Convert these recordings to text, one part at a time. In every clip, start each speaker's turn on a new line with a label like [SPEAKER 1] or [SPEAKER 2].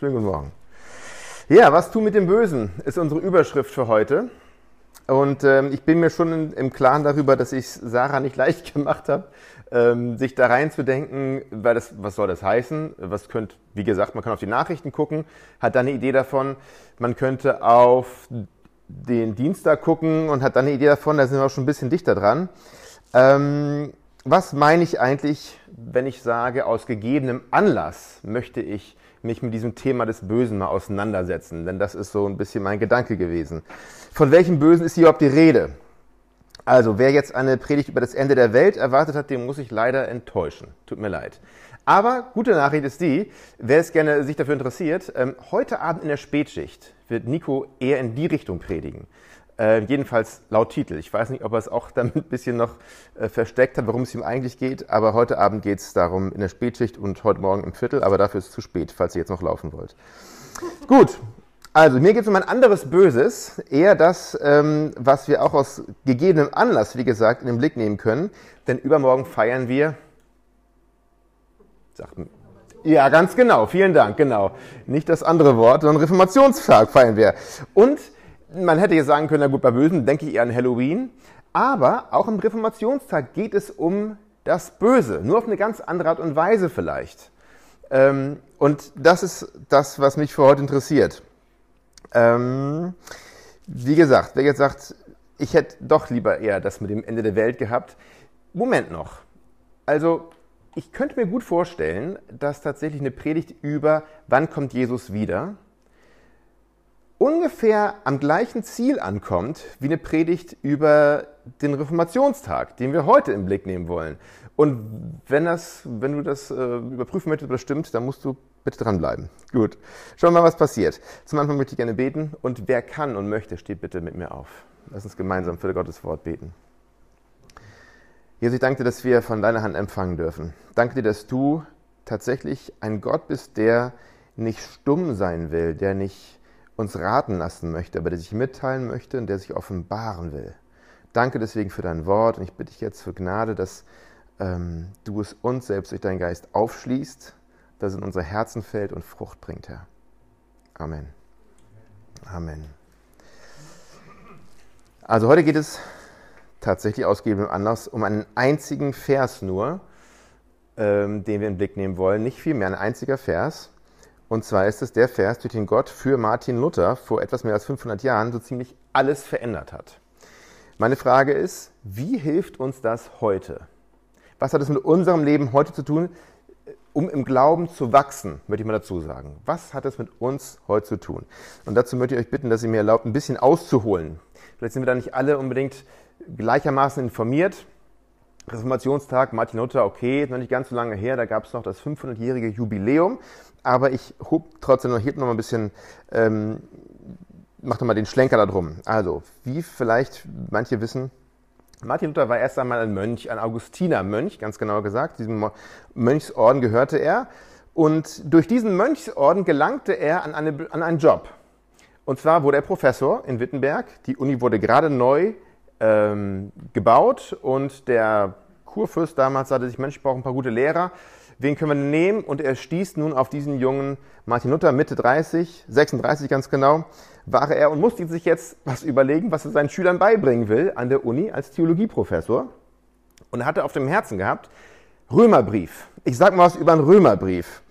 [SPEAKER 1] Schönen guten Morgen. Ja, was tun mit dem Bösen, ist unsere Überschrift für heute. Und ähm, ich bin mir schon im Klaren darüber, dass ich Sarah nicht leicht gemacht habe, ähm, sich da reinzudenken, weil das, was soll das heißen? Was könnte, wie gesagt, man kann auf die Nachrichten gucken, hat dann eine Idee davon. Man könnte auf den Dienstag gucken und hat dann eine Idee davon, da sind wir auch schon ein bisschen dichter dran. Ähm, was meine ich eigentlich, wenn ich sage, aus gegebenem Anlass möchte ich mich mit diesem Thema des Bösen mal auseinandersetzen? Denn das ist so ein bisschen mein Gedanke gewesen. Von welchem Bösen ist hier überhaupt die Rede? Also, wer jetzt eine Predigt über das Ende der Welt erwartet hat, den muss ich leider enttäuschen. Tut mir leid. Aber gute Nachricht ist die, wer es gerne sich dafür interessiert, ähm, heute Abend in der Spätschicht wird Nico eher in die Richtung predigen. Äh, jedenfalls laut Titel. Ich weiß nicht, ob er es auch damit ein bisschen noch äh, versteckt hat, worum es ihm eigentlich geht, aber heute Abend geht es darum in der Spätschicht und heute Morgen im Viertel, aber dafür ist es zu spät, falls ihr jetzt noch laufen wollt. Gut, also mir geht es um ein anderes Böses, eher das, ähm, was wir auch aus gegebenem Anlass, wie gesagt, in den Blick nehmen können, denn übermorgen feiern wir, sagt, ja, ganz genau, vielen Dank, genau. Nicht das andere Wort, sondern Reformationstag feiern wir. Und man hätte jetzt sagen können, na gut, bei Bösen denke ich eher an Halloween. Aber auch im Reformationstag geht es um das Böse, nur auf eine ganz andere Art und Weise vielleicht. Ähm, und das ist das, was mich für heute interessiert. Ähm, wie gesagt, wer jetzt sagt, ich hätte doch lieber eher das mit dem Ende der Welt gehabt. Moment noch. Also, ich könnte mir gut vorstellen, dass tatsächlich eine Predigt über, wann kommt Jesus wieder, ungefähr am gleichen Ziel ankommt wie eine Predigt über den Reformationstag, den wir heute im Blick nehmen wollen. Und wenn, das, wenn du das äh, überprüfen möchtest, ob stimmt, dann musst du bitte dranbleiben. Gut, schauen wir mal, was passiert. Zum Anfang möchte ich gerne beten und wer kann und möchte, steht bitte mit mir auf. Lass uns gemeinsam für Gottes Wort beten. Jesus, ich danke dir, dass wir von deiner Hand empfangen dürfen. Danke dir, dass du tatsächlich ein Gott bist, der nicht stumm sein will, der nicht uns raten lassen möchte, aber der sich mitteilen möchte und der sich offenbaren will. Danke deswegen für dein Wort und ich bitte dich jetzt für Gnade, dass ähm, du es uns selbst durch deinen Geist aufschließt, dass es in unsere Herzen fällt und Frucht bringt, Herr. Amen. Amen. Also heute geht es tatsächlich ausgebend Anlass um einen einzigen Vers nur, ähm, den wir in den Blick nehmen wollen. Nicht viel mehr, ein einziger Vers. Und zwar ist es der Vers, durch den Gott für Martin Luther vor etwas mehr als 500 Jahren so ziemlich alles verändert hat. Meine Frage ist, wie hilft uns das heute? Was hat es mit unserem Leben heute zu tun, um im Glauben zu wachsen, möchte ich mal dazu sagen. Was hat es mit uns heute zu tun? Und dazu möchte ich euch bitten, dass ihr mir erlaubt, ein bisschen auszuholen. Vielleicht sind wir da nicht alle unbedingt gleichermaßen informiert. Reformationstag, Martin Luther, okay, noch nicht ganz so lange her, da gab es noch das 500-jährige Jubiläum aber ich hob trotzdem noch hier noch mal ein bisschen, ähm, mach noch mal den Schlenker da drum. Also, wie vielleicht manche wissen, Martin Luther war erst einmal ein Mönch, ein Augustinermönch, ganz genau gesagt. Diesem Mönchsorden gehörte er. Und durch diesen Mönchsorden gelangte er an, eine, an einen Job. Und zwar wurde er Professor in Wittenberg. Die Uni wurde gerade neu ähm, gebaut und der Kurfürst damals sagte sich, Mensch, ich brauche ein paar gute Lehrer wen können wir nehmen? Und er stieß nun auf diesen jungen Martin Luther, Mitte 30, 36 ganz genau, war er und musste sich jetzt was überlegen, was er seinen Schülern beibringen will an der Uni als Theologieprofessor. Und er hatte auf dem Herzen gehabt, Römerbrief. Ich sag mal was über einen Römerbrief.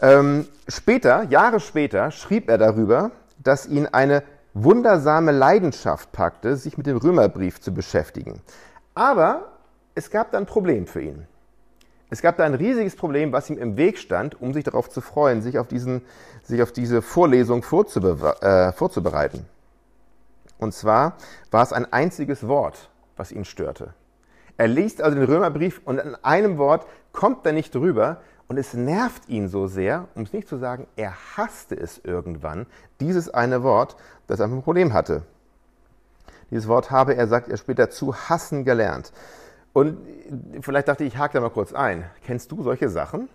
[SPEAKER 1] Ähm, später, Jahre später, schrieb er darüber, dass ihn eine wundersame Leidenschaft packte, sich mit dem Römerbrief zu beschäftigen. Aber es gab dann ein Problem für ihn. Es gab da ein riesiges Problem, was ihm im Weg stand, um sich darauf zu freuen, sich auf, diesen, sich auf diese Vorlesung äh, vorzubereiten. Und zwar war es ein einziges Wort, was ihn störte. Er liest also den Römerbrief und an einem Wort kommt er nicht drüber und es nervt ihn so sehr, um es nicht zu sagen, er hasste es irgendwann, dieses eine Wort, das einfach ein Problem hatte. Dieses Wort habe er, sagt er später, zu hassen gelernt. Und vielleicht dachte ich, ich hake da mal kurz ein. Kennst du solche Sachen?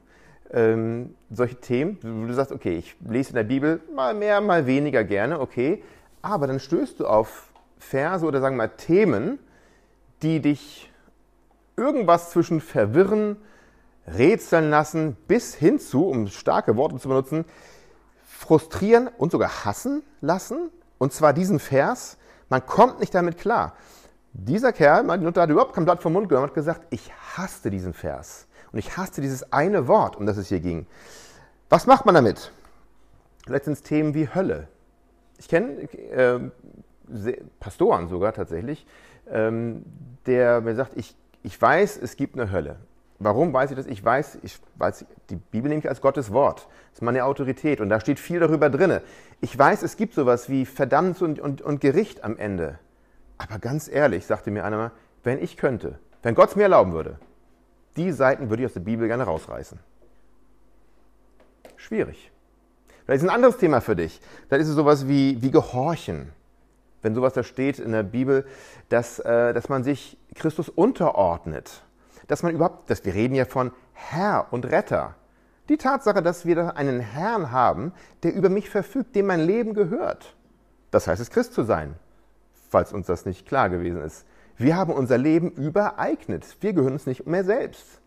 [SPEAKER 1] Ähm, solche Themen, wo du sagst, okay, ich lese in der Bibel mal mehr, mal weniger gerne, okay, aber dann stößt du auf Verse oder sagen wir mal Themen, die dich irgendwas zwischen verwirren, rätseln lassen, bis hin zu, um starke Worte zu benutzen, frustrieren und sogar hassen lassen. Und zwar diesen Vers. Man kommt nicht damit klar. Dieser Kerl, Martin Luther, hat überhaupt kein Blatt vom Mund genommen und hat gesagt, ich hasste diesen Vers. Und ich hasste dieses eine Wort, um das es hier ging. Was macht man damit? Letztens Themen wie Hölle. Ich kenne äh, Pastoren sogar tatsächlich, ähm, der mir sagt, ich, ich weiß, es gibt eine Hölle. Warum weiß ich das? Ich weiß, ich weiß, die Bibel nehme ich als Gottes Wort. Das ist meine Autorität und da steht viel darüber drin. Ich weiß, es gibt sowas wie Verdammnis und, und, und Gericht am Ende. Aber ganz ehrlich, sagte mir einer mal, wenn ich könnte, wenn Gott es mir erlauben würde, die Seiten würde ich aus der Bibel gerne rausreißen. Schwierig. Vielleicht ist ein anderes Thema für dich. Dann ist es sowas wie, wie Gehorchen. Wenn sowas da steht in der Bibel, dass, äh, dass man sich Christus unterordnet. Dass man überhaupt, dass wir reden ja von Herr und Retter. Die Tatsache, dass wir einen Herrn haben, der über mich verfügt, dem mein Leben gehört. Das heißt es, Christ zu sein, falls uns das nicht klar gewesen ist. Wir haben unser Leben übereignet. Wir gehören uns nicht mehr selbst.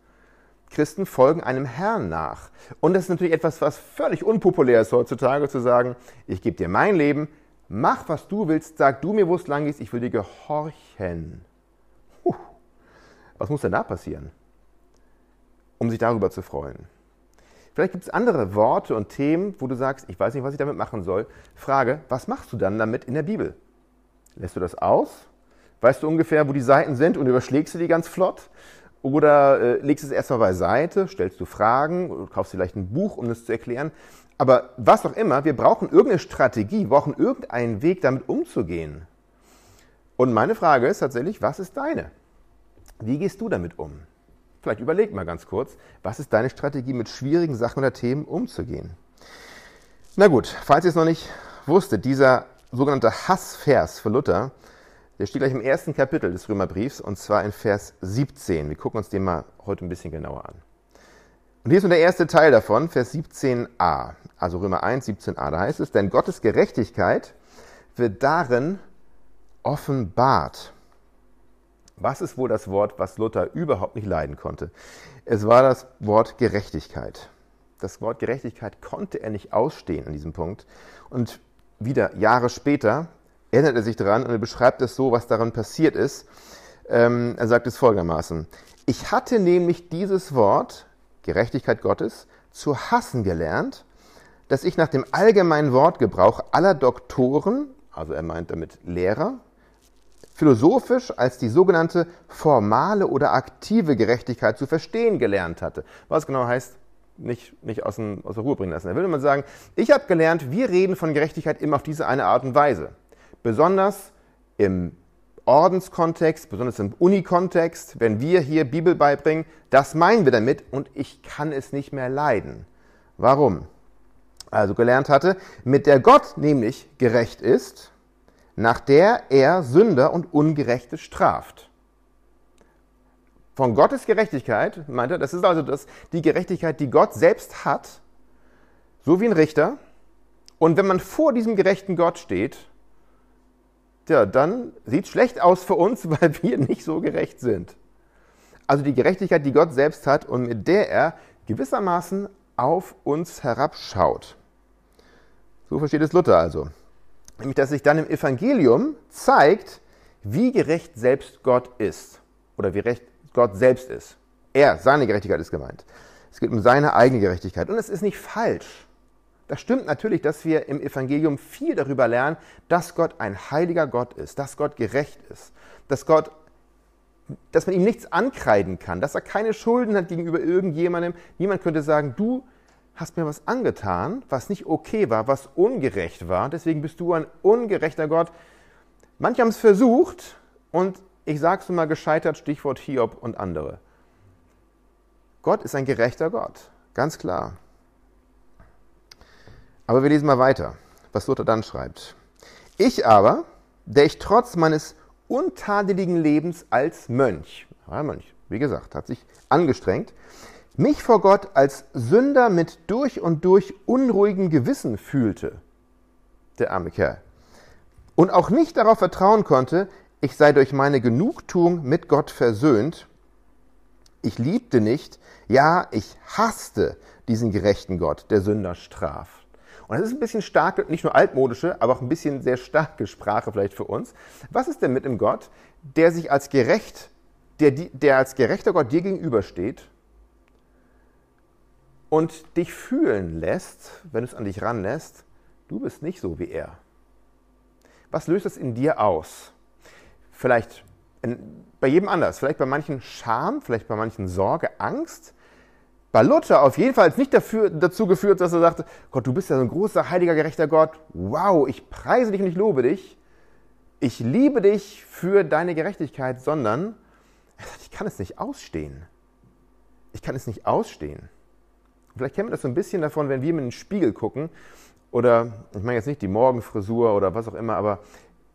[SPEAKER 1] Christen folgen einem Herrn nach. Und das ist natürlich etwas, was völlig unpopulär ist heutzutage, zu sagen, ich gebe dir mein Leben, mach, was du willst, sag du mir, wo es lang ist, ich will dir gehorchen. Was muss denn da passieren, um sich darüber zu freuen? Vielleicht gibt es andere Worte und Themen, wo du sagst, ich weiß nicht, was ich damit machen soll. Frage, was machst du dann damit in der Bibel? Lässt du das aus? Weißt du ungefähr, wo die Seiten sind und überschlägst du die ganz flott? Oder äh, legst es erstmal beiseite, stellst du Fragen, kaufst vielleicht ein Buch, um das zu erklären. Aber was auch immer, wir brauchen irgendeine Strategie, wir brauchen irgendeinen Weg, damit umzugehen. Und meine Frage ist tatsächlich, was ist deine? Wie gehst du damit um? Vielleicht überleg mal ganz kurz, was ist deine Strategie, mit schwierigen Sachen oder Themen umzugehen? Na gut, falls ihr es noch nicht wusstet, dieser sogenannte Hassvers für Luther, der steht gleich im ersten Kapitel des Römerbriefs und zwar in Vers 17. Wir gucken uns den mal heute ein bisschen genauer an. Und hier ist nur der erste Teil davon, Vers 17a, also Römer 1, 17a. Da heißt es, denn Gottes Gerechtigkeit wird darin offenbart. Was ist wohl das Wort, was Luther überhaupt nicht leiden konnte? Es war das Wort Gerechtigkeit. Das Wort Gerechtigkeit konnte er nicht ausstehen an diesem Punkt. Und wieder Jahre später erinnert er sich daran und er beschreibt es so, was daran passiert ist. Ähm, er sagt es folgendermaßen. Ich hatte nämlich dieses Wort, Gerechtigkeit Gottes, zu hassen gelernt, dass ich nach dem allgemeinen Wortgebrauch aller Doktoren, also er meint damit Lehrer, philosophisch als die sogenannte formale oder aktive Gerechtigkeit zu verstehen gelernt hatte. Was genau heißt, nicht, nicht aus, dem, aus der Ruhe bringen lassen. Da würde man sagen, ich habe gelernt, wir reden von Gerechtigkeit immer auf diese eine Art und Weise. Besonders im Ordenskontext, besonders im Unikontext, wenn wir hier Bibel beibringen, das meinen wir damit und ich kann es nicht mehr leiden. Warum? Also gelernt hatte, mit der Gott nämlich gerecht ist, nach der er Sünder und Ungerechte straft. Von Gottes Gerechtigkeit, meint er, das ist also das, die Gerechtigkeit, die Gott selbst hat, so wie ein Richter. Und wenn man vor diesem gerechten Gott steht, ja, dann sieht es schlecht aus für uns, weil wir nicht so gerecht sind. Also die Gerechtigkeit, die Gott selbst hat und mit der er gewissermaßen auf uns herabschaut. So versteht es Luther also. Nämlich, dass sich dann im Evangelium zeigt, wie gerecht selbst Gott ist. Oder wie recht Gott selbst ist. Er, seine Gerechtigkeit ist gemeint. Es geht um seine eigene Gerechtigkeit. Und es ist nicht falsch. Das stimmt natürlich, dass wir im Evangelium viel darüber lernen, dass Gott ein heiliger Gott ist, dass Gott gerecht ist, dass Gott, dass man ihm nichts ankreiden kann, dass er keine Schulden hat gegenüber irgendjemandem. Niemand könnte sagen, du hast mir was angetan, was nicht okay war, was ungerecht war, deswegen bist du ein ungerechter Gott. Manche haben es versucht und ich sage es mal gescheitert, Stichwort Hiob und andere. Gott ist ein gerechter Gott, ganz klar. Aber wir lesen mal weiter, was Luther dann schreibt. Ich aber, der ich trotz meines untadeligen Lebens als Mönch, Mönch, wie gesagt, hat sich angestrengt, mich vor Gott als Sünder mit durch und durch unruhigem Gewissen fühlte, der arme Kerl, und auch nicht darauf vertrauen konnte, ich sei durch meine Genugtuung mit Gott versöhnt, ich liebte nicht, ja, ich hasste diesen gerechten Gott, der Sünder straft. Und das ist ein bisschen starke, nicht nur altmodische, aber auch ein bisschen sehr starke Sprache vielleicht für uns. Was ist denn mit einem Gott, der sich als gerecht, der, der als gerechter Gott dir gegenübersteht und dich fühlen lässt, wenn es an dich ranlässt, du bist nicht so wie er. Was löst es in dir aus? Vielleicht in, bei jedem anders, vielleicht bei manchen Scham, vielleicht bei manchen Sorge, Angst. Bei Luther auf jeden Fall nicht dafür, dazu geführt, dass er sagte, Gott, du bist ja so ein großer, heiliger, gerechter Gott. Wow, ich preise dich und ich lobe dich. Ich liebe dich für deine Gerechtigkeit, sondern er sagt, ich kann es nicht ausstehen. Ich kann es nicht ausstehen. Vielleicht kennen wir das so ein bisschen davon, wenn wir in den Spiegel gucken oder, ich meine jetzt nicht die Morgenfrisur oder was auch immer, aber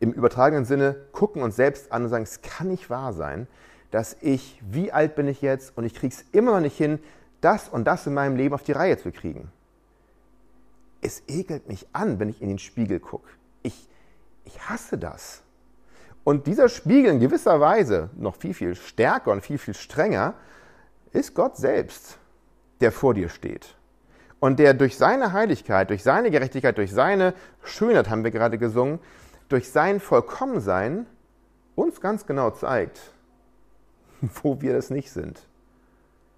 [SPEAKER 1] im übertragenen Sinne gucken uns selbst an und sagen, es kann nicht wahr sein, dass ich, wie alt bin ich jetzt und ich kriege es immer noch nicht hin, das und das in meinem Leben auf die Reihe zu kriegen. Es ekelt mich an, wenn ich in den Spiegel gucke. Ich, ich hasse das. Und dieser Spiegel in gewisser Weise, noch viel, viel stärker und viel, viel strenger, ist Gott selbst, der vor dir steht. Und der durch seine Heiligkeit, durch seine Gerechtigkeit, durch seine Schönheit, haben wir gerade gesungen, durch sein Vollkommensein uns ganz genau zeigt, wo wir das nicht sind.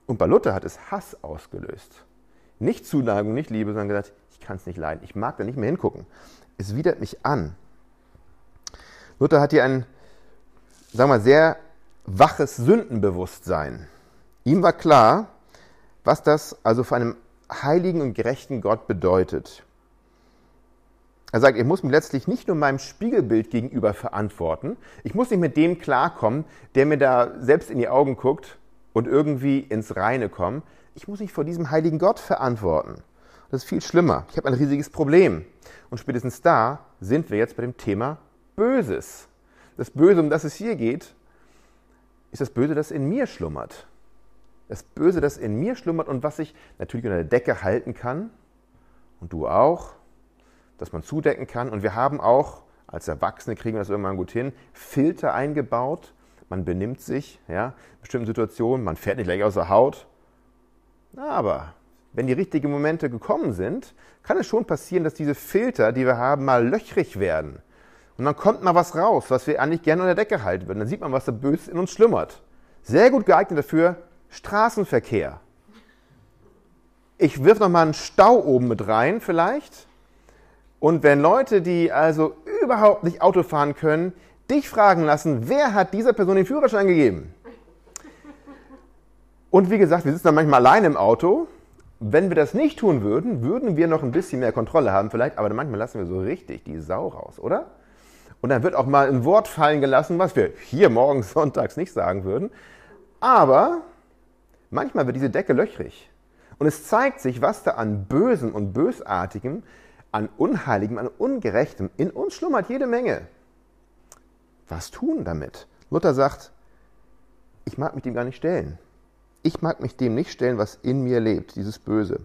[SPEAKER 1] Und bei Luther hat es Hass ausgelöst. Nicht Zuneigung, nicht Liebe, sondern gesagt, ich kann es nicht leiden, ich mag da nicht mehr hingucken. Es widert mich an. Luther hat hier ein, sagen wir mal, sehr waches Sündenbewusstsein. Ihm war klar, was das also für einen heiligen und gerechten Gott bedeutet. Er sagt, ich muss mich letztlich nicht nur meinem Spiegelbild gegenüber verantworten, ich muss nicht mit dem klarkommen, der mir da selbst in die Augen guckt und irgendwie ins Reine kommen. Ich muss mich vor diesem heiligen Gott verantworten. Das ist viel schlimmer. Ich habe ein riesiges Problem. Und spätestens da sind wir jetzt bei dem Thema Böses. Das Böse, um das es hier geht, ist das Böse, das in mir schlummert. Das Böse, das in mir schlummert und was ich natürlich unter der Decke halten kann und du auch, dass man zudecken kann. Und wir haben auch, als Erwachsene kriegen wir das irgendwann gut hin, Filter eingebaut. Man benimmt sich, ja, in bestimmten Situationen, man fährt nicht gleich aus der Haut. Aber wenn die richtigen Momente gekommen sind, kann es schon passieren, dass diese Filter, die wir haben, mal löchrig werden. Und dann kommt mal was raus, was wir eigentlich gerne unter der Decke halten würden. Dann sieht man, was da böse in uns schlummert. Sehr gut geeignet dafür, Straßenverkehr. Ich wirf noch mal einen Stau oben mit rein, vielleicht. Und wenn Leute, die also überhaupt nicht Auto fahren können, dich fragen lassen, wer hat dieser Person den Führerschein gegeben? Und wie gesagt, wir sitzen dann manchmal allein im Auto. Wenn wir das nicht tun würden, würden wir noch ein bisschen mehr Kontrolle haben vielleicht, aber manchmal lassen wir so richtig die Sau raus, oder? Und dann wird auch mal ein Wort fallen gelassen, was wir hier morgens sonntags nicht sagen würden. Aber manchmal wird diese Decke löchrig. Und es zeigt sich, was da an Bösem und Bösartigem an Unheiligem, an Ungerechtem in uns schlummert jede Menge. Was tun damit? Luther sagt, ich mag mich dem gar nicht stellen. Ich mag mich dem nicht stellen, was in mir lebt, dieses Böse.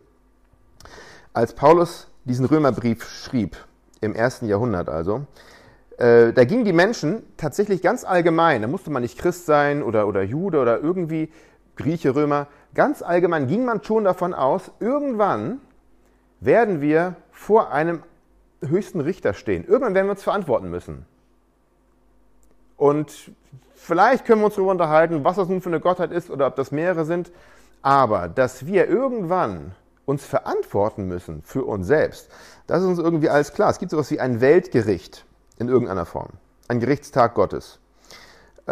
[SPEAKER 1] Als Paulus diesen Römerbrief schrieb, im ersten Jahrhundert also, äh, da gingen die Menschen tatsächlich ganz allgemein, da musste man nicht Christ sein oder, oder Jude oder irgendwie Grieche, Römer, ganz allgemein ging man schon davon aus, irgendwann werden wir vor einem höchsten Richter stehen. Irgendwann werden wir uns verantworten müssen. Und vielleicht können wir uns darüber unterhalten, was das nun für eine Gottheit ist oder ob das mehrere sind. Aber dass wir irgendwann uns verantworten müssen für uns selbst, das ist uns irgendwie alles klar. Es gibt sowas wie ein Weltgericht in irgendeiner Form. Ein Gerichtstag Gottes.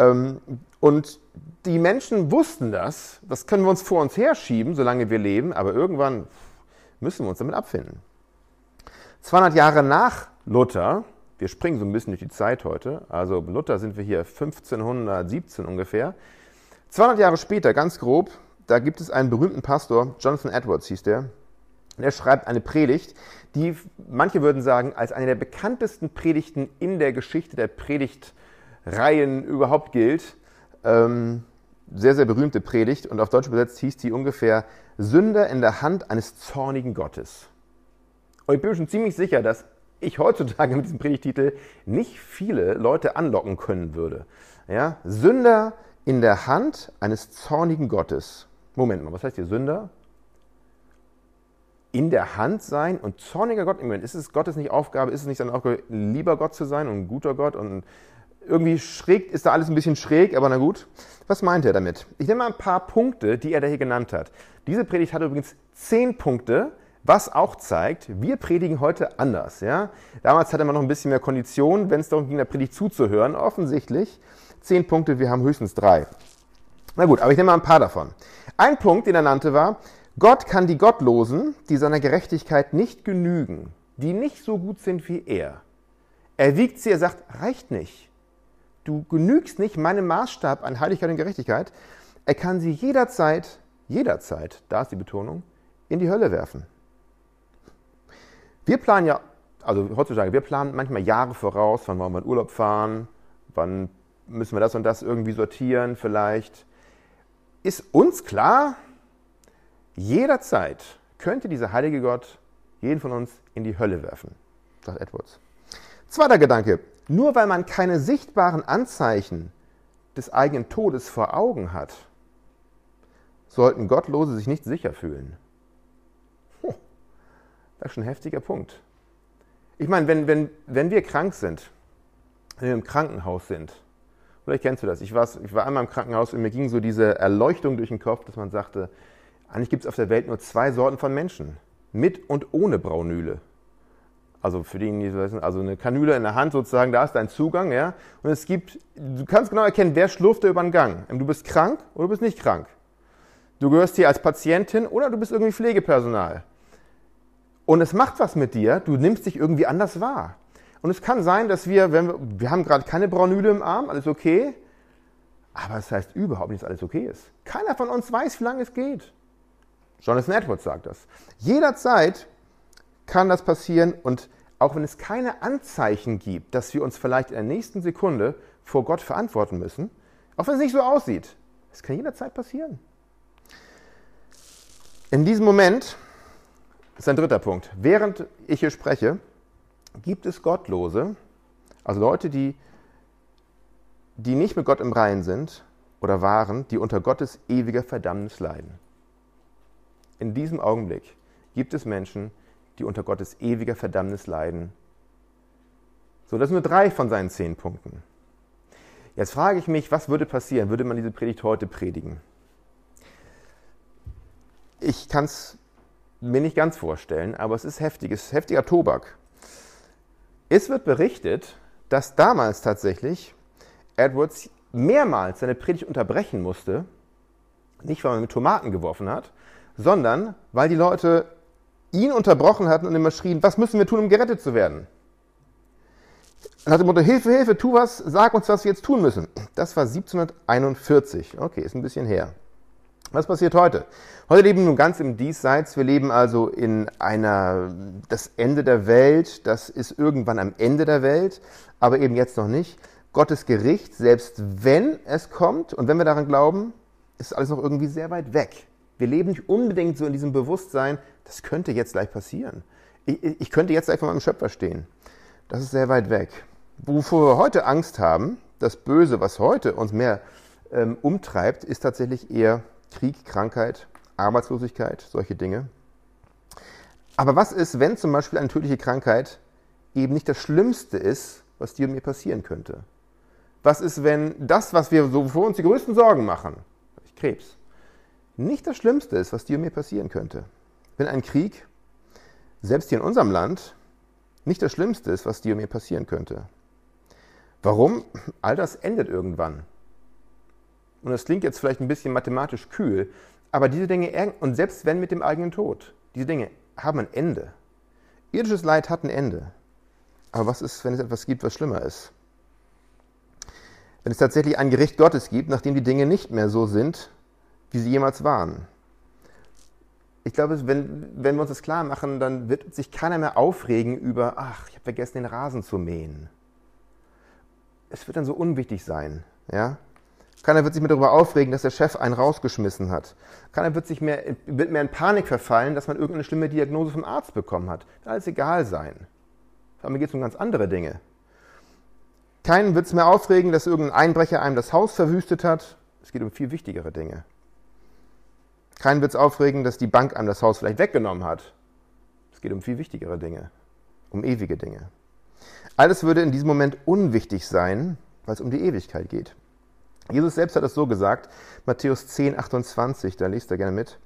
[SPEAKER 1] Ähm, und die Menschen wussten das. Das können wir uns vor uns herschieben, solange wir leben. Aber irgendwann müssen wir uns damit abfinden. 200 Jahre nach Luther, wir springen so ein bisschen durch die Zeit heute, also Luther sind wir hier 1517 ungefähr. 200 Jahre später, ganz grob, da gibt es einen berühmten Pastor, Jonathan Edwards hieß der, der schreibt eine Predigt, die manche würden sagen, als eine der bekanntesten Predigten in der Geschichte der Predigtreihen überhaupt gilt. Ähm, sehr, sehr berühmte Predigt und auf Deutsch übersetzt hieß die ungefähr Sünder in der Hand eines zornigen Gottes. Und ich bin mir schon ziemlich sicher, dass ich heutzutage mit diesem Predigtitel nicht viele Leute anlocken können würde. Ja? Sünder in der Hand eines zornigen Gottes. Moment mal, was heißt hier Sünder? in der Hand sein und zorniger Gott im Moment. Ist es Gottes nicht Aufgabe? Ist es nicht seine Aufgabe, lieber Gott zu sein und ein guter Gott? Und irgendwie schräg, ist da alles ein bisschen schräg, aber na gut. Was meint er damit? Ich nehme mal ein paar Punkte, die er da hier genannt hat. Diese Predigt hat übrigens zehn Punkte, was auch zeigt, wir predigen heute anders. Ja? Damals hatte man noch ein bisschen mehr Konditionen, wenn es darum ging, der Predigt zuzuhören. Offensichtlich zehn Punkte, wir haben höchstens drei. Na gut, aber ich nehme mal ein paar davon. Ein Punkt, den er nannte, war, Gott kann die Gottlosen, die seiner Gerechtigkeit nicht genügen, die nicht so gut sind wie er. Er wiegt sie, er sagt, reicht nicht. Du genügst nicht meinem Maßstab an Heiligkeit und Gerechtigkeit. Er kann sie jederzeit, jederzeit, da ist die Betonung, in die Hölle werfen. Wir planen ja, also heutzutage, wir planen manchmal Jahre voraus, wann wollen wir in Urlaub fahren, wann müssen wir das und das irgendwie sortieren vielleicht. Ist uns klar, jederzeit könnte dieser heilige Gott jeden von uns in die Hölle werfen, sagt Edwards. Zweiter Gedanke, nur weil man keine sichtbaren Anzeichen des eigenen Todes vor Augen hat, sollten Gottlose sich nicht sicher fühlen. Das ist schon ein heftiger Punkt. Ich meine, wenn, wenn, wenn wir krank sind, wenn wir im Krankenhaus sind, vielleicht kennst du das, ich war, ich war einmal im Krankenhaus und mir ging so diese Erleuchtung durch den Kopf, dass man sagte, eigentlich gibt es auf der Welt nur zwei Sorten von Menschen, mit und ohne Braunüle. Also für diejenigen, die wissen, also eine Kanüle in der Hand sozusagen, da ist dein Zugang, ja. Und es gibt, du kannst genau erkennen, wer schlurft über den Gang. Du bist krank oder du bist nicht krank. Du gehörst hier als Patientin oder du bist irgendwie Pflegepersonal. Und es macht was mit dir, du nimmst dich irgendwie anders wahr. Und es kann sein, dass wir, wenn wir, wir haben gerade keine Braunüle im Arm, alles okay, aber es das heißt überhaupt nicht, dass alles okay ist. Keiner von uns weiß, wie lange es geht. Jonathan Edwards sagt das. Jederzeit kann das passieren und auch wenn es keine Anzeichen gibt, dass wir uns vielleicht in der nächsten Sekunde vor Gott verantworten müssen, auch wenn es nicht so aussieht, es kann jederzeit passieren. In diesem Moment ist ein dritter Punkt. Während ich hier spreche, gibt es Gottlose, also Leute, die, die nicht mit Gott im Reinen sind oder waren, die unter Gottes ewiger Verdammnis leiden. In diesem Augenblick gibt es Menschen, die unter Gottes ewiger Verdammnis leiden. So, das sind nur drei von seinen zehn Punkten. Jetzt frage ich mich, was würde passieren, würde man diese Predigt heute predigen? Ich kann es mir nicht ganz vorstellen, aber es ist heftig, es ist heftiger Tobak. Es wird berichtet, dass damals tatsächlich Edwards mehrmals seine Predigt unterbrechen musste, nicht weil man mit Tomaten geworfen hat, sondern weil die Leute ihn unterbrochen hatten und immer schrien, was müssen wir tun, um gerettet zu werden? Hat dem Motto, Hilfe, Hilfe, tu was, sag uns, was wir jetzt tun müssen. Das war 1741. Okay, ist ein bisschen her. Was passiert heute? Heute leben wir nun ganz im Diesseits. Wir leben also in einer, das Ende der Welt, das ist irgendwann am Ende der Welt, aber eben jetzt noch nicht. Gottes Gericht, selbst wenn es kommt und wenn wir daran glauben, ist alles noch irgendwie sehr weit weg. Wir leben nicht unbedingt so in diesem Bewusstsein, das könnte jetzt gleich passieren. Ich, ich könnte jetzt gleich vor meinem Schöpfer stehen. Das ist sehr weit weg. Wovor wir heute Angst haben, das Böse, was heute uns mehr ähm, umtreibt, ist tatsächlich eher Krieg, Krankheit, Arbeitslosigkeit, solche Dinge. Aber was ist, wenn zum Beispiel eine tödliche Krankheit eben nicht das Schlimmste ist, was dir und mir passieren könnte? Was ist, wenn das, was wir so vor uns die größten Sorgen machen, Krebs, nicht das Schlimmste ist, was dir und mir passieren könnte? Wenn ein Krieg, selbst hier in unserem Land, nicht das Schlimmste ist, was dir und mir passieren könnte. Warum? All das endet irgendwann und das klingt jetzt vielleicht ein bisschen mathematisch kühl, aber diese Dinge, und selbst wenn mit dem eigenen Tod, diese Dinge haben ein Ende. Irdisches Leid hat ein Ende. Aber was ist, wenn es etwas gibt, was schlimmer ist? Wenn es tatsächlich ein Gericht Gottes gibt, nachdem die Dinge nicht mehr so sind, wie sie jemals waren. Ich glaube, wenn, wenn wir uns das klar machen, dann wird sich keiner mehr aufregen über, ach, ich habe vergessen, den Rasen zu mähen. Es wird dann so unwichtig sein. Ja? Keiner wird sich mehr darüber aufregen, dass der Chef einen rausgeschmissen hat. Keiner wird, sich mehr, wird mehr in Panik verfallen, dass man irgendeine schlimme Diagnose vom Arzt bekommen hat. Da alles egal sein. Aber mir geht es um ganz andere Dinge. Keinen wird es mehr aufregen, dass irgendein Einbrecher einem das Haus verwüstet hat. Es geht um viel wichtigere Dinge. Keinen wird es aufregen, dass die Bank einem das Haus vielleicht weggenommen hat. Es geht um viel wichtigere Dinge, um ewige Dinge. Alles würde in diesem Moment unwichtig sein, weil es um die Ewigkeit geht. Jesus selbst hat es so gesagt, Matthäus 10, 28, da liest er gerne mit.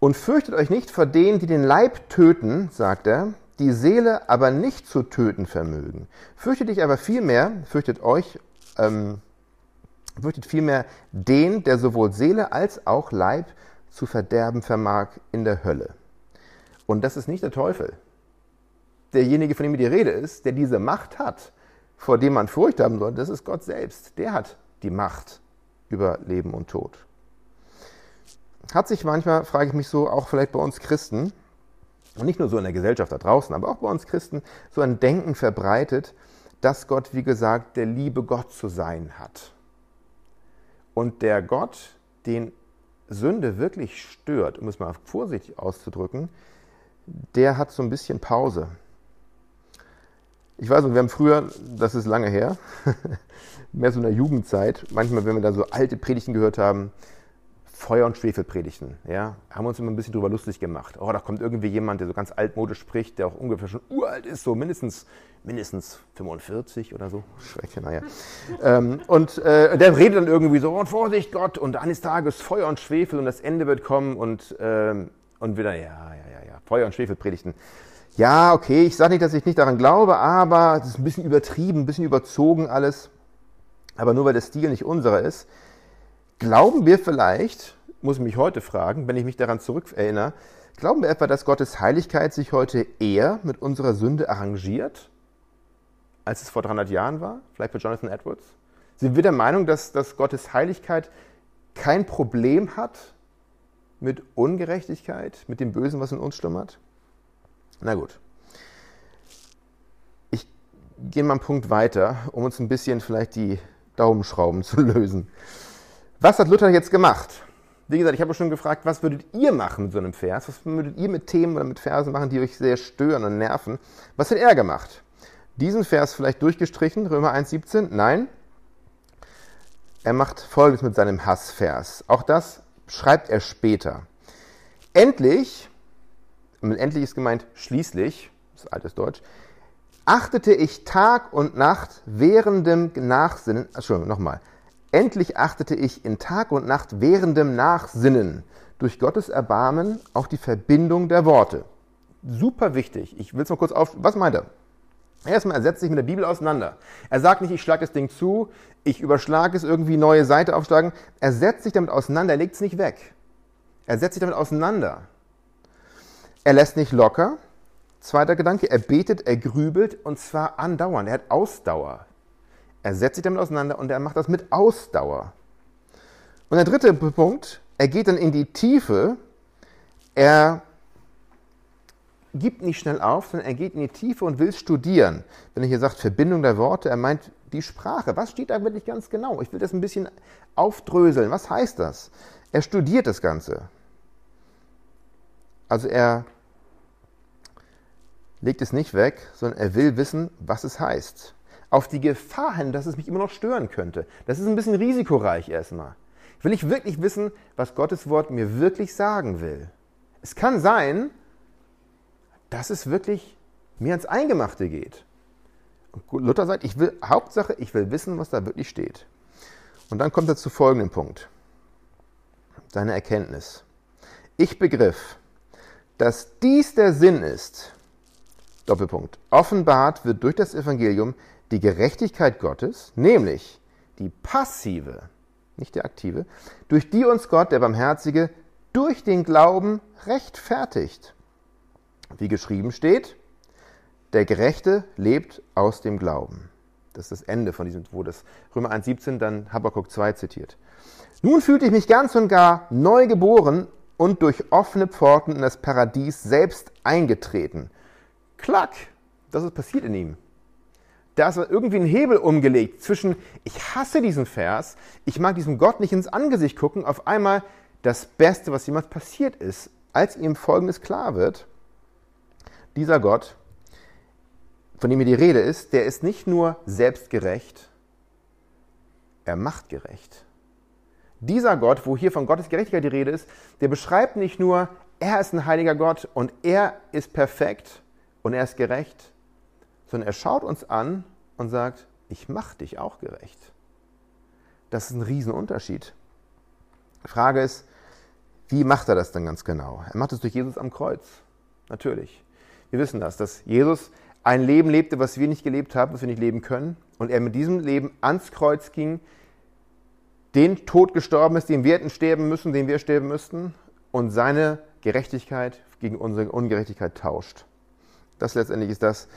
[SPEAKER 1] Und fürchtet euch nicht vor denen, die den Leib töten, sagt er, die Seele aber nicht zu töten vermögen. Fürchtet dich aber vielmehr, fürchtet euch, ähm, fürchtet vielmehr den, der sowohl Seele als auch Leib zu verderben vermag in der Hölle. Und das ist nicht der Teufel. Derjenige, von dem die Rede ist, der diese Macht hat, vor dem man Furcht haben soll, das ist Gott selbst. Der hat die Macht über Leben und Tod. Hat sich manchmal, frage ich mich so, auch vielleicht bei uns Christen, und nicht nur so in der Gesellschaft da draußen, aber auch bei uns Christen, so ein Denken verbreitet, dass Gott, wie gesagt, der liebe Gott zu sein hat. Und der Gott, den Sünde wirklich stört, um es mal vorsichtig auszudrücken, der hat so ein bisschen Pause. Ich weiß nicht, wir haben früher, das ist lange her, mehr so in der Jugendzeit, manchmal, wenn wir da so alte Predigten gehört haben, Feuer- und Schwefelpredigten, ja, haben wir uns immer ein bisschen drüber lustig gemacht. Oh, da kommt irgendwie jemand, der so ganz altmodisch spricht, der auch ungefähr schon uralt ist, so mindestens, mindestens 45 oder so. Schrecklich, naja. ähm, und äh, der redet dann irgendwie so, oh, Vorsicht Gott, und eines Tages Feuer und Schwefel und das Ende wird kommen und, ähm, und wieder, ja, ja, ja, ja, Feuer- und Schwefelpredigten. Ja, okay, ich sage nicht, dass ich nicht daran glaube, aber es ist ein bisschen übertrieben, ein bisschen überzogen alles. Aber nur weil der Stil nicht unserer ist, Glauben wir vielleicht, muss ich mich heute fragen, wenn ich mich daran zurückerinnere, glauben wir etwa, dass Gottes Heiligkeit sich heute eher mit unserer Sünde arrangiert, als es vor 300 Jahren war? Vielleicht bei Jonathan Edwards? Sind wir der Meinung, dass, dass Gottes Heiligkeit kein Problem hat mit Ungerechtigkeit, mit dem Bösen, was in uns schlummert? Na gut. Ich gehe mal einen Punkt weiter, um uns ein bisschen vielleicht die Daumenschrauben zu lösen. Was hat Luther jetzt gemacht? Wie gesagt, ich habe schon gefragt, was würdet ihr machen mit so einem Vers? Was würdet ihr mit Themen oder mit Versen machen, die euch sehr stören und nerven? Was hat er gemacht? Diesen Vers vielleicht durchgestrichen, Römer 1,17? Nein. Er macht Folgendes mit seinem Hassvers. Auch das schreibt er später. Endlich, mit endlich ist gemeint schließlich, das ist altes Deutsch, achtete ich Tag und Nacht währendem Nachsinnen, Entschuldigung, nochmal, Endlich achtete ich in Tag und Nacht währendem Nachsinnen durch Gottes Erbarmen auf die Verbindung der Worte. Super wichtig. Ich will es mal kurz auf. Was meint er? Erstmal, er setzt sich mit der Bibel auseinander. Er sagt nicht, ich schlage das Ding zu, ich überschlage es irgendwie, neue Seite aufschlagen. Er setzt sich damit auseinander, er legt es nicht weg. Er setzt sich damit auseinander. Er lässt nicht locker. Zweiter Gedanke, er betet, er grübelt und zwar andauernd. Er hat Ausdauer. Er setzt sich damit auseinander und er macht das mit Ausdauer. Und der dritte Punkt, er geht dann in die Tiefe. Er gibt nicht schnell auf, sondern er geht in die Tiefe und will studieren. Wenn er hier sagt Verbindung der Worte, er meint die Sprache. Was steht da wirklich ganz genau? Ich will das ein bisschen aufdröseln. Was heißt das? Er studiert das Ganze. Also er legt es nicht weg, sondern er will wissen, was es heißt auf die Gefahr hin, dass es mich immer noch stören könnte. Das ist ein bisschen risikoreich erstmal. Will ich wirklich wissen, was Gottes Wort mir wirklich sagen will? Es kann sein, dass es wirklich mir ans Eingemachte geht. Und Luther sagt, ich will, Hauptsache, ich will wissen, was da wirklich steht. Und dann kommt er zu folgendem Punkt. Seine Erkenntnis. Ich begriff, dass dies der Sinn ist, Doppelpunkt, offenbart wird durch das Evangelium die Gerechtigkeit Gottes, nämlich die passive, nicht die aktive, durch die uns Gott, der Barmherzige, durch den Glauben rechtfertigt. Wie geschrieben steht, der Gerechte lebt aus dem Glauben. Das ist das Ende von diesem, wo das Römer 1,17 dann Habakkuk 2 zitiert. Nun fühlte ich mich ganz und gar neu geboren und durch offene Pforten in das Paradies selbst eingetreten. Klack, das ist passiert in ihm da ist irgendwie ein Hebel umgelegt zwischen, ich hasse diesen Vers, ich mag diesem Gott nicht ins Angesicht gucken, auf einmal das Beste, was jemals passiert ist, als ihm Folgendes klar wird, dieser Gott, von dem hier die Rede ist, der ist nicht nur selbstgerecht, er macht gerecht. Dieser Gott, wo hier von Gottes Gerechtigkeit die Rede ist, der beschreibt nicht nur, er ist ein heiliger Gott und er ist perfekt und er ist gerecht, sondern er schaut uns an und sagt, ich mache dich auch gerecht. Das ist ein Riesenunterschied. Die Frage ist, wie macht er das dann ganz genau? Er macht es durch Jesus am Kreuz. Natürlich. Wir wissen das, dass Jesus ein Leben lebte, was wir nicht gelebt haben, was wir nicht leben können. Und er mit diesem Leben ans Kreuz ging, den Tod gestorben ist, den wir hätten sterben müssen, den wir sterben müssten, und seine Gerechtigkeit gegen unsere Ungerechtigkeit tauscht. Das letztendlich ist das,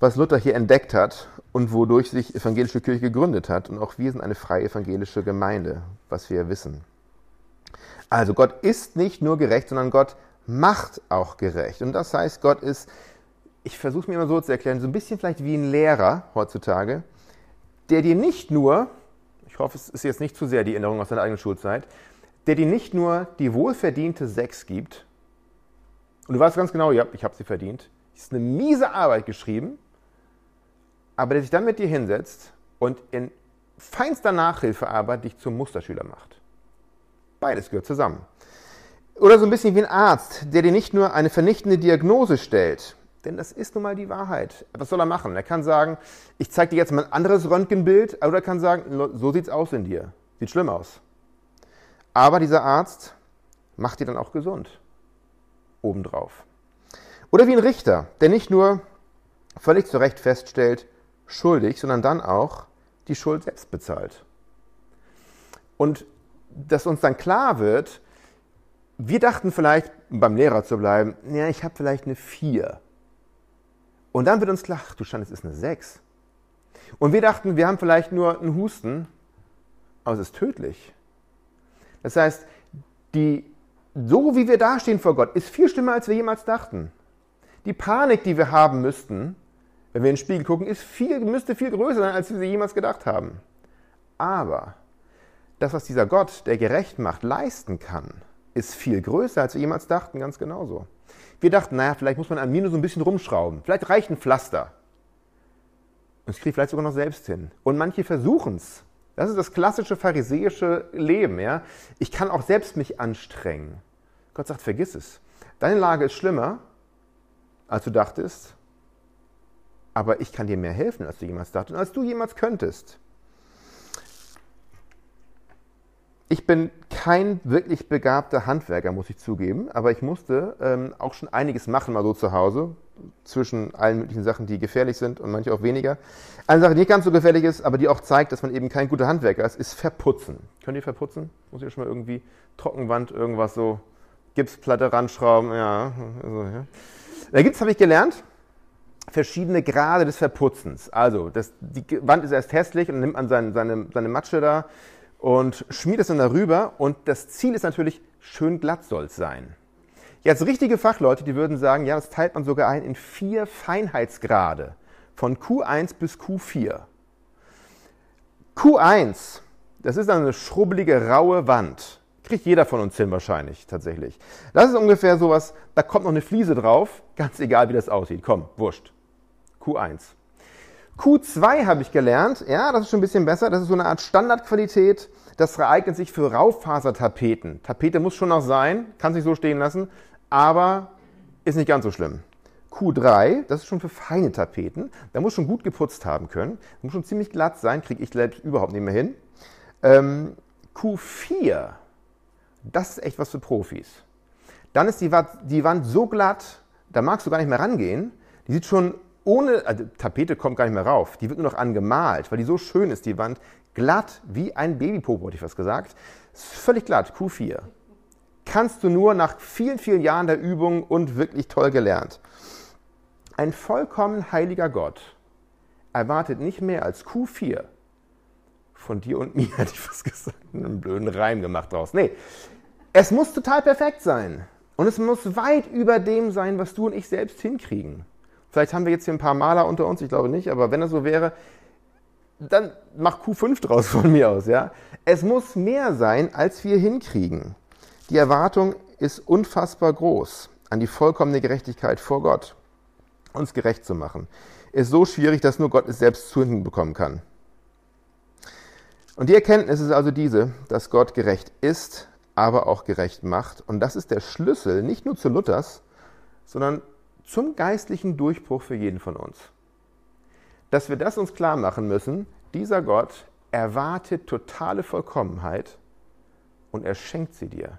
[SPEAKER 1] was Luther hier entdeckt hat und wodurch sich evangelische Kirche gegründet hat. Und auch wir sind eine freie evangelische Gemeinde, was wir wissen. Also Gott ist nicht nur gerecht, sondern Gott macht auch gerecht. Und das heißt, Gott ist, ich versuche es mir immer so zu erklären, so ein bisschen vielleicht wie ein Lehrer heutzutage, der dir nicht nur, ich hoffe, es ist jetzt nicht zu sehr die Erinnerung aus deiner eigenen Schulzeit, der dir nicht nur die wohlverdiente Sechs gibt, und du weißt ganz genau, ja, ich habe sie verdient, ist eine miese Arbeit geschrieben, aber der sich dann mit dir hinsetzt und in feinster Nachhilfearbeit dich zum Musterschüler macht. Beides gehört zusammen. Oder so ein bisschen wie ein Arzt, der dir nicht nur eine vernichtende Diagnose stellt, denn das ist nun mal die Wahrheit. Was soll er machen? Er kann sagen, ich zeige dir jetzt mal ein anderes Röntgenbild, oder er kann sagen, so sieht es aus in dir. Sieht schlimm aus. Aber dieser Arzt macht dir dann auch gesund. Obendrauf. Oder wie ein Richter, der nicht nur völlig zu Recht feststellt, schuldig, sondern dann auch die Schuld selbst bezahlt. Und dass uns dann klar wird, wir dachten vielleicht, beim Lehrer zu bleiben, ja, ich habe vielleicht eine 4. Und dann wird uns klar, ach, du Stand, es ist eine 6. Und wir dachten, wir haben vielleicht nur einen Husten, aber es ist tödlich. Das heißt, die, so wie wir dastehen vor Gott, ist viel schlimmer, als wir jemals dachten. Die Panik, die wir haben müssten, wenn wir in den Spiegel gucken, ist viel, müsste viel größer sein, als wir sie jemals gedacht haben. Aber das, was dieser Gott, der gerecht macht, leisten kann, ist viel größer, als wir jemals dachten, ganz genauso. Wir dachten, naja, vielleicht muss man an mir nur so ein bisschen rumschrauben. Vielleicht reicht ein Pflaster. Und es kriegt vielleicht sogar noch selbst hin. Und manche versuchen es. Das ist das klassische pharisäische Leben. Ja? Ich kann auch selbst mich anstrengen. Gott sagt, vergiss es. Deine Lage ist schlimmer, als du dachtest. Aber ich kann dir mehr helfen, als du jemals dachtest und als du jemals könntest. Ich bin kein wirklich begabter Handwerker, muss ich zugeben, aber ich musste ähm, auch schon einiges machen, mal so zu Hause, zwischen allen möglichen Sachen, die gefährlich sind und manche auch weniger. Eine Sache, die nicht ganz so gefährlich ist, aber die auch zeigt, dass man eben kein guter Handwerker ist, ist Verputzen. Könnt ihr verputzen? Muss ich schon mal irgendwie Trockenwand, irgendwas so, Gipsplatte ranschrauben, ja. Also, ja. Da gibt's, habe ich gelernt, verschiedene Grade des Verputzens. Also, das, die Wand ist erst hässlich und dann nimmt man seine, seine, seine Matsche da, und schmiert es dann darüber und das Ziel ist natürlich, schön glatt soll es sein. Jetzt richtige Fachleute, die würden sagen, ja, das teilt man sogar ein in vier Feinheitsgrade von Q1 bis Q4. Q1, das ist eine schrubbelige, raue Wand. Kriegt jeder von uns hin wahrscheinlich, tatsächlich. Das ist ungefähr sowas, da kommt noch eine Fliese drauf, ganz egal wie das aussieht. Komm, wurscht. Q1. Q2 habe ich gelernt, ja, das ist schon ein bisschen besser, das ist so eine Art Standardqualität, das ereignet sich für Raufasertapeten. Tapete muss schon noch sein, kann sich so stehen lassen, aber ist nicht ganz so schlimm. Q3, das ist schon für feine Tapeten, da muss schon gut geputzt haben können, muss schon ziemlich glatt sein, kriege ich selbst überhaupt nicht mehr hin. Ähm, Q4, das ist echt was für Profis. Dann ist die Wand so glatt, da magst du gar nicht mehr rangehen. Die sieht schon ohne, also Tapete kommt gar nicht mehr rauf, die wird nur noch angemalt, weil die so schön ist, die Wand, glatt wie ein Babypopo, hätte ich was gesagt. völlig glatt, Q4. Kannst du nur nach vielen, vielen Jahren der Übung und wirklich toll gelernt. Ein vollkommen heiliger Gott erwartet nicht mehr als Q4 von dir und mir, hätte ich was gesagt, einen blöden Reim gemacht draus. Nee, es muss total perfekt sein. Und es muss weit über dem sein, was du und ich selbst hinkriegen. Vielleicht haben wir jetzt hier ein paar Maler unter uns, ich glaube nicht, aber wenn es so wäre, dann mach Q5 draus von mir aus, ja. Es muss mehr sein, als wir hinkriegen. Die Erwartung ist unfassbar groß an die vollkommene Gerechtigkeit vor Gott. Uns gerecht zu machen, ist so schwierig, dass nur Gott es selbst zu hinbekommen kann. Und die Erkenntnis ist also diese, dass Gott gerecht ist, aber auch gerecht macht. Und das ist der Schlüssel nicht nur zu Luthers, sondern zum geistlichen Durchbruch für jeden von uns. Dass wir das uns klar machen müssen, dieser Gott erwartet totale Vollkommenheit und er schenkt sie dir.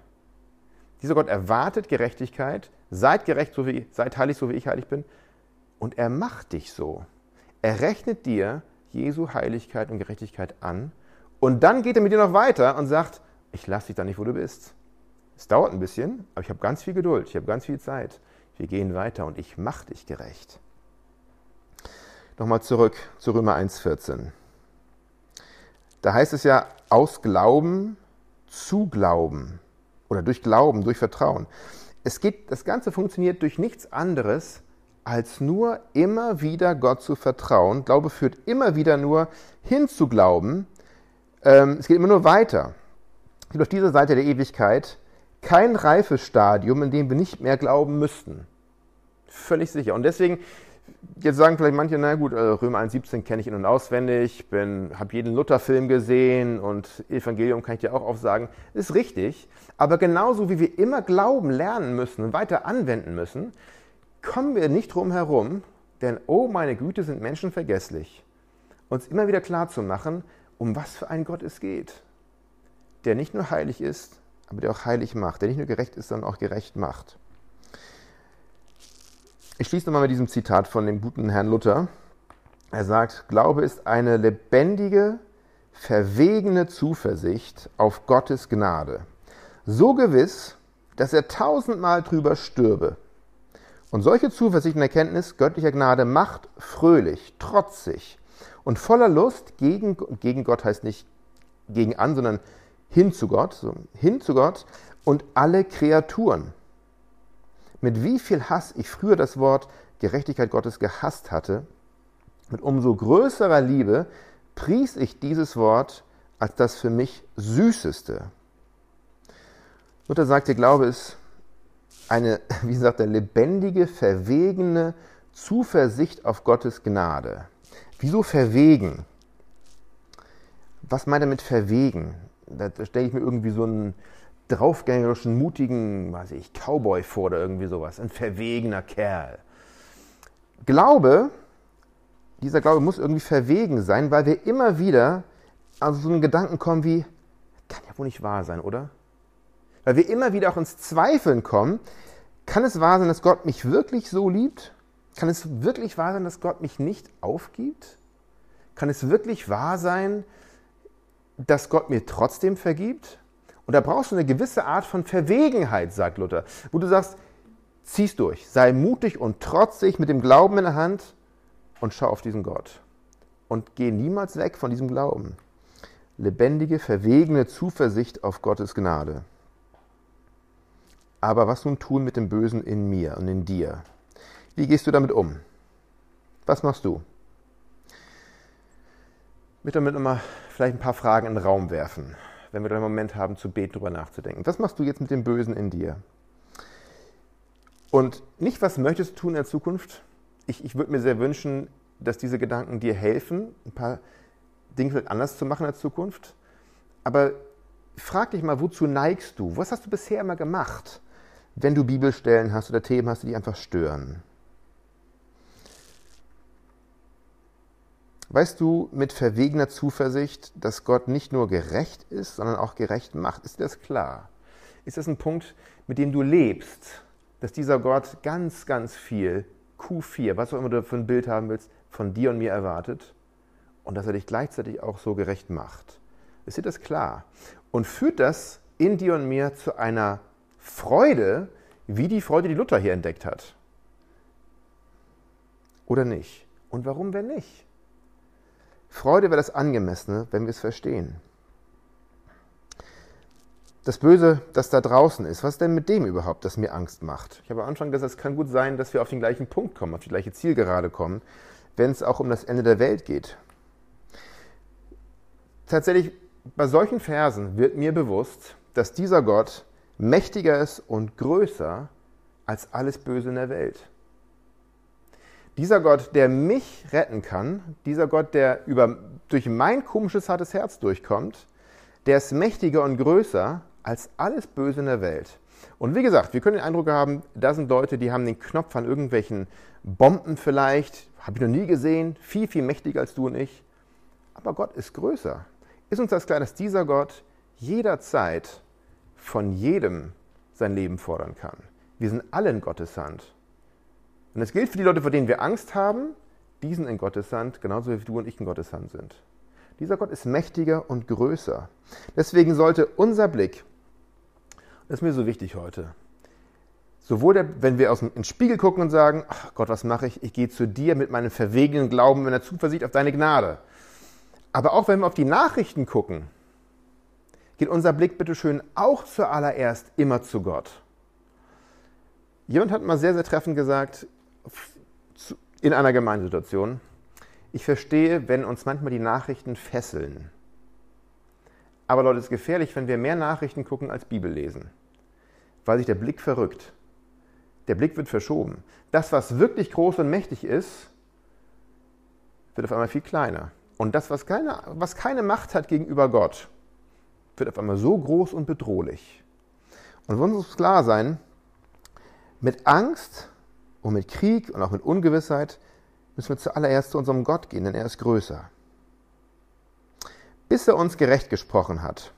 [SPEAKER 1] Dieser Gott erwartet Gerechtigkeit, seid gerecht, so wie, seid heilig, so wie ich heilig bin, und er macht dich so. Er rechnet dir Jesu Heiligkeit und Gerechtigkeit an und dann geht er mit dir noch weiter und sagt, ich lasse dich da nicht, wo du bist. Es dauert ein bisschen, aber ich habe ganz viel Geduld, ich habe ganz viel Zeit. Wir gehen weiter und ich mache dich gerecht. Nochmal zurück zu Römer 1,14. Da heißt es ja, aus Glauben zu Glauben oder durch Glauben, durch Vertrauen. Es geht, das Ganze funktioniert durch nichts anderes, als nur immer wieder Gott zu vertrauen. Glaube führt immer wieder nur hin zu glauben. Ähm, es geht immer nur weiter. Es gibt auf dieser Seite der Ewigkeit kein reifes Stadium, in dem wir nicht mehr glauben müssten. Völlig sicher. Und deswegen, jetzt sagen vielleicht manche, na gut, äh, Römer 1,17 kenne ich in- und auswendig, habe jeden Luther-Film gesehen und Evangelium kann ich dir auch aufsagen. Ist richtig. Aber genauso wie wir immer Glauben lernen müssen und weiter anwenden müssen, kommen wir nicht drum herum, denn oh meine Güte, sind Menschen vergesslich, uns immer wieder klar zu machen, um was für einen Gott es geht, der nicht nur heilig ist, aber der auch heilig macht, der nicht nur gerecht ist, sondern auch gerecht macht. Ich schließe nochmal mit diesem Zitat von dem guten Herrn Luther. Er sagt, Glaube ist eine lebendige, verwegene Zuversicht auf Gottes Gnade. So gewiss, dass er tausendmal drüber stürbe. Und solche Zuversicht und Erkenntnis göttlicher Gnade macht fröhlich, trotzig und voller Lust gegen, gegen Gott heißt nicht gegen an, sondern hin zu Gott, so, hin zu Gott und alle Kreaturen. Mit wie viel Hass ich früher das Wort Gerechtigkeit Gottes gehasst hatte, mit umso größerer Liebe pries ich dieses Wort als das für mich süßeste. Luther sagt, der Glaube ist eine, wie sagt er, lebendige, verwegene Zuversicht auf Gottes Gnade. Wieso verwegen? Was meint er mit verwegen? Da stelle ich mir irgendwie so einen draufgängerischen, mutigen, weiß ich, Cowboy vor oder irgendwie sowas. Ein verwegener Kerl. Glaube, dieser Glaube muss irgendwie verwegen sein, weil wir immer wieder also so einen Gedanken kommen wie, kann ja wohl nicht wahr sein, oder? Weil wir immer wieder auch ins Zweifeln kommen, kann es wahr sein, dass Gott mich wirklich so liebt? Kann es wirklich wahr sein, dass Gott mich nicht aufgibt? Kann es wirklich wahr sein, dass Gott mir trotzdem vergibt? Und da brauchst du eine gewisse Art von Verwegenheit, sagt Luther, wo du sagst, zieh's durch, sei mutig und trotzig mit dem Glauben in der Hand und schau auf diesen Gott. Und geh niemals weg von diesem Glauben. Lebendige, verwegene Zuversicht auf Gottes Gnade. Aber was nun tun mit dem Bösen in mir und in dir? Wie gehst du damit um? Was machst du? Ich möchte damit nochmal vielleicht ein paar Fragen in den Raum werfen, wenn wir da einen Moment haben, zu beten, darüber nachzudenken. Was machst du jetzt mit dem Bösen in dir? Und nicht, was möchtest du tun in der Zukunft? Ich, ich würde mir sehr wünschen, dass diese Gedanken dir helfen, ein paar Dinge vielleicht anders zu machen in der Zukunft. Aber frag dich mal, wozu neigst du? Was hast du bisher immer gemacht, wenn du Bibelstellen hast oder Themen hast, die dich einfach stören? Weißt du mit verwegener Zuversicht, dass Gott nicht nur gerecht ist, sondern auch gerecht macht? Ist dir das klar? Ist das ein Punkt, mit dem du lebst, dass dieser Gott ganz, ganz viel, Q4, was auch immer du für ein Bild haben willst, von dir und mir erwartet und dass er dich gleichzeitig auch so gerecht macht? Ist dir das klar? Und führt das in dir und mir zu einer Freude, wie die Freude, die Luther hier entdeckt hat? Oder nicht? Und warum, wenn nicht? Freude wäre das Angemessene, wenn wir es verstehen. Das Böse, das da draußen ist, was ist denn mit dem überhaupt, das mir Angst macht? Ich habe am Anfang gesagt, es kann gut sein, dass wir auf den gleichen Punkt kommen, auf die gleiche Zielgerade kommen, wenn es auch um das Ende der Welt geht. Tatsächlich, bei solchen Versen wird mir bewusst, dass dieser Gott mächtiger ist und größer als alles Böse in der Welt. Dieser Gott, der mich retten kann, dieser Gott, der über, durch mein komisches, hartes Herz durchkommt, der ist mächtiger und größer als alles Böse in der Welt. Und wie gesagt, wir können den Eindruck haben, da sind Leute, die haben den Knopf an irgendwelchen Bomben vielleicht, habe ich noch nie gesehen, viel, viel mächtiger als du und ich. Aber Gott ist größer. Ist uns das klar, dass dieser Gott jederzeit von jedem sein Leben fordern kann? Wir sind alle in Gottes Hand. Und das gilt für die Leute, vor denen wir Angst haben, die sind in Gottes Hand, genauso wie du und ich in Gottes Hand sind. Dieser Gott ist mächtiger und größer. Deswegen sollte unser Blick, das ist mir so wichtig heute, sowohl der, wenn wir aus dem, in den Spiegel gucken und sagen, ach Gott, was mache ich? Ich gehe zu dir mit meinem verwegenen Glauben, meiner Zuversicht auf deine Gnade. Aber auch wenn wir auf die Nachrichten gucken, geht unser Blick bitte schön auch zuallererst immer zu Gott. Jemand hat mal sehr, sehr treffend gesagt, in einer Gemeindesituation, ich verstehe, wenn uns manchmal die Nachrichten fesseln. Aber Leute, es ist gefährlich, wenn wir mehr Nachrichten gucken als Bibel lesen, weil sich der Blick verrückt. Der Blick wird verschoben. Das, was wirklich groß und mächtig ist, wird auf einmal viel kleiner. Und das, was keine, was keine Macht hat gegenüber Gott, wird auf einmal so groß und bedrohlich. Und wir uns klar sein, mit Angst und mit Krieg und auch mit Ungewissheit müssen wir zuallererst zu unserem Gott gehen, denn er ist größer. Bis er uns gerecht gesprochen hat,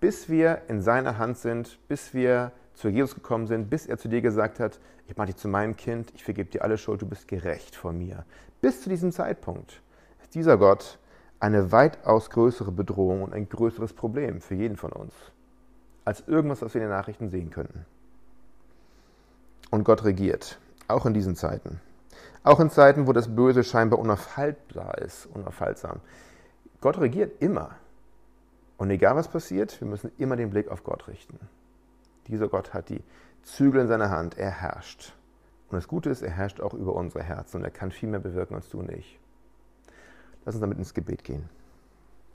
[SPEAKER 1] bis wir in seiner Hand sind, bis wir zu Jesus gekommen sind, bis er zu dir gesagt hat, ich mache dich zu meinem Kind, ich vergebe dir alle Schuld, du bist gerecht vor mir. Bis zu diesem Zeitpunkt ist dieser Gott eine weitaus größere Bedrohung und ein größeres Problem für jeden von uns, als irgendwas, was wir in den Nachrichten sehen könnten. Und Gott regiert. Auch in diesen Zeiten. Auch in Zeiten, wo das Böse scheinbar unaufhaltbar ist, unaufhaltsam. Gott regiert immer. Und egal was passiert, wir müssen immer den Blick auf Gott richten. Dieser Gott hat die Zügel in seiner Hand, er herrscht. Und das Gute ist, er herrscht auch über unsere Herzen und er kann viel mehr bewirken als du und ich. Lass uns damit ins Gebet gehen.